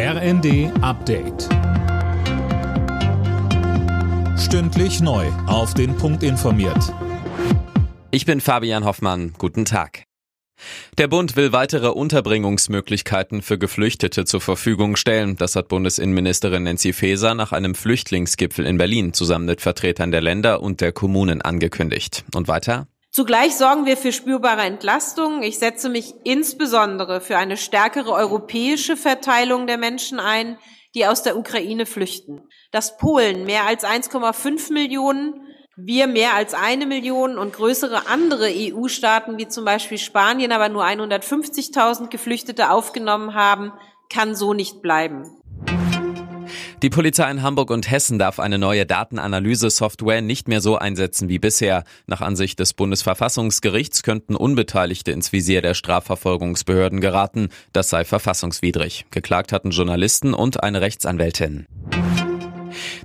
RND Update. Stündlich neu. Auf den Punkt informiert. Ich bin Fabian Hoffmann. Guten Tag. Der Bund will weitere Unterbringungsmöglichkeiten für Geflüchtete zur Verfügung stellen. Das hat Bundesinnenministerin Nancy Faeser nach einem Flüchtlingsgipfel in Berlin zusammen mit Vertretern der Länder und der Kommunen angekündigt. Und weiter? Zugleich sorgen wir für spürbare Entlastung. Ich setze mich insbesondere für eine stärkere europäische Verteilung der Menschen ein, die aus der Ukraine flüchten. Dass Polen mehr als 1,5 Millionen, wir mehr als eine Million und größere andere EU-Staaten wie zum Beispiel Spanien aber nur 150.000 Geflüchtete aufgenommen haben, kann so nicht bleiben. Die Polizei in Hamburg und Hessen darf eine neue Datenanalyse-Software nicht mehr so einsetzen wie bisher. Nach Ansicht des Bundesverfassungsgerichts könnten Unbeteiligte ins Visier der Strafverfolgungsbehörden geraten. Das sei verfassungswidrig. Geklagt hatten Journalisten und eine Rechtsanwältin.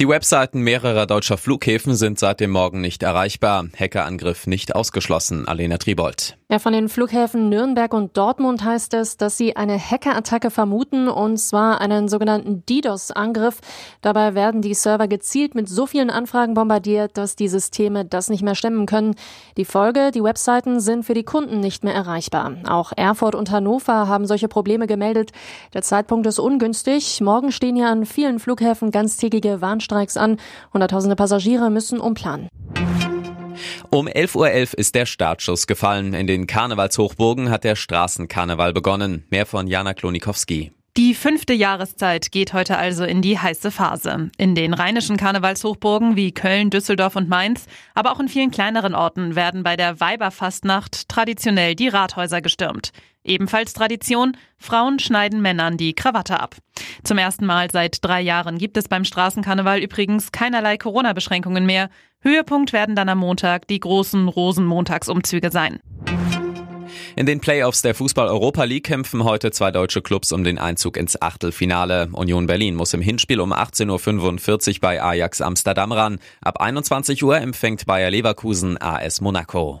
Die Webseiten mehrerer deutscher Flughäfen sind seit dem Morgen nicht erreichbar. Hackerangriff nicht ausgeschlossen. Alena Tribold. Ja, von den Flughäfen Nürnberg und Dortmund heißt es, dass sie eine Hackerattacke vermuten, und zwar einen sogenannten DDoS-Angriff. Dabei werden die Server gezielt mit so vielen Anfragen bombardiert, dass die Systeme das nicht mehr stemmen können. Die Folge, die Webseiten sind für die Kunden nicht mehr erreichbar. Auch Erfurt und Hannover haben solche Probleme gemeldet. Der Zeitpunkt ist ungünstig. Morgen stehen ja an vielen Flughäfen ganztägige Warnstreiks Streiks an. Hunderttausende Passagiere müssen umplanen. Um 11.11 Uhr .11 ist der Startschuss gefallen. In den Karnevalshochburgen hat der Straßenkarneval begonnen. Mehr von Jana Klonikowski. Die fünfte Jahreszeit geht heute also in die heiße Phase. In den rheinischen Karnevalshochburgen wie Köln, Düsseldorf und Mainz, aber auch in vielen kleineren Orten werden bei der Weiberfastnacht traditionell die Rathäuser gestürmt. Ebenfalls Tradition, Frauen schneiden Männern die Krawatte ab. Zum ersten Mal seit drei Jahren gibt es beim Straßenkarneval übrigens keinerlei Corona-Beschränkungen mehr. Höhepunkt werden dann am Montag die großen Rosenmontagsumzüge sein. In den Playoffs der Fußball-Europa League kämpfen heute zwei deutsche Clubs um den Einzug ins Achtelfinale. Union Berlin muss im Hinspiel um 18.45 Uhr bei Ajax Amsterdam ran. Ab 21 Uhr empfängt Bayer Leverkusen AS Monaco.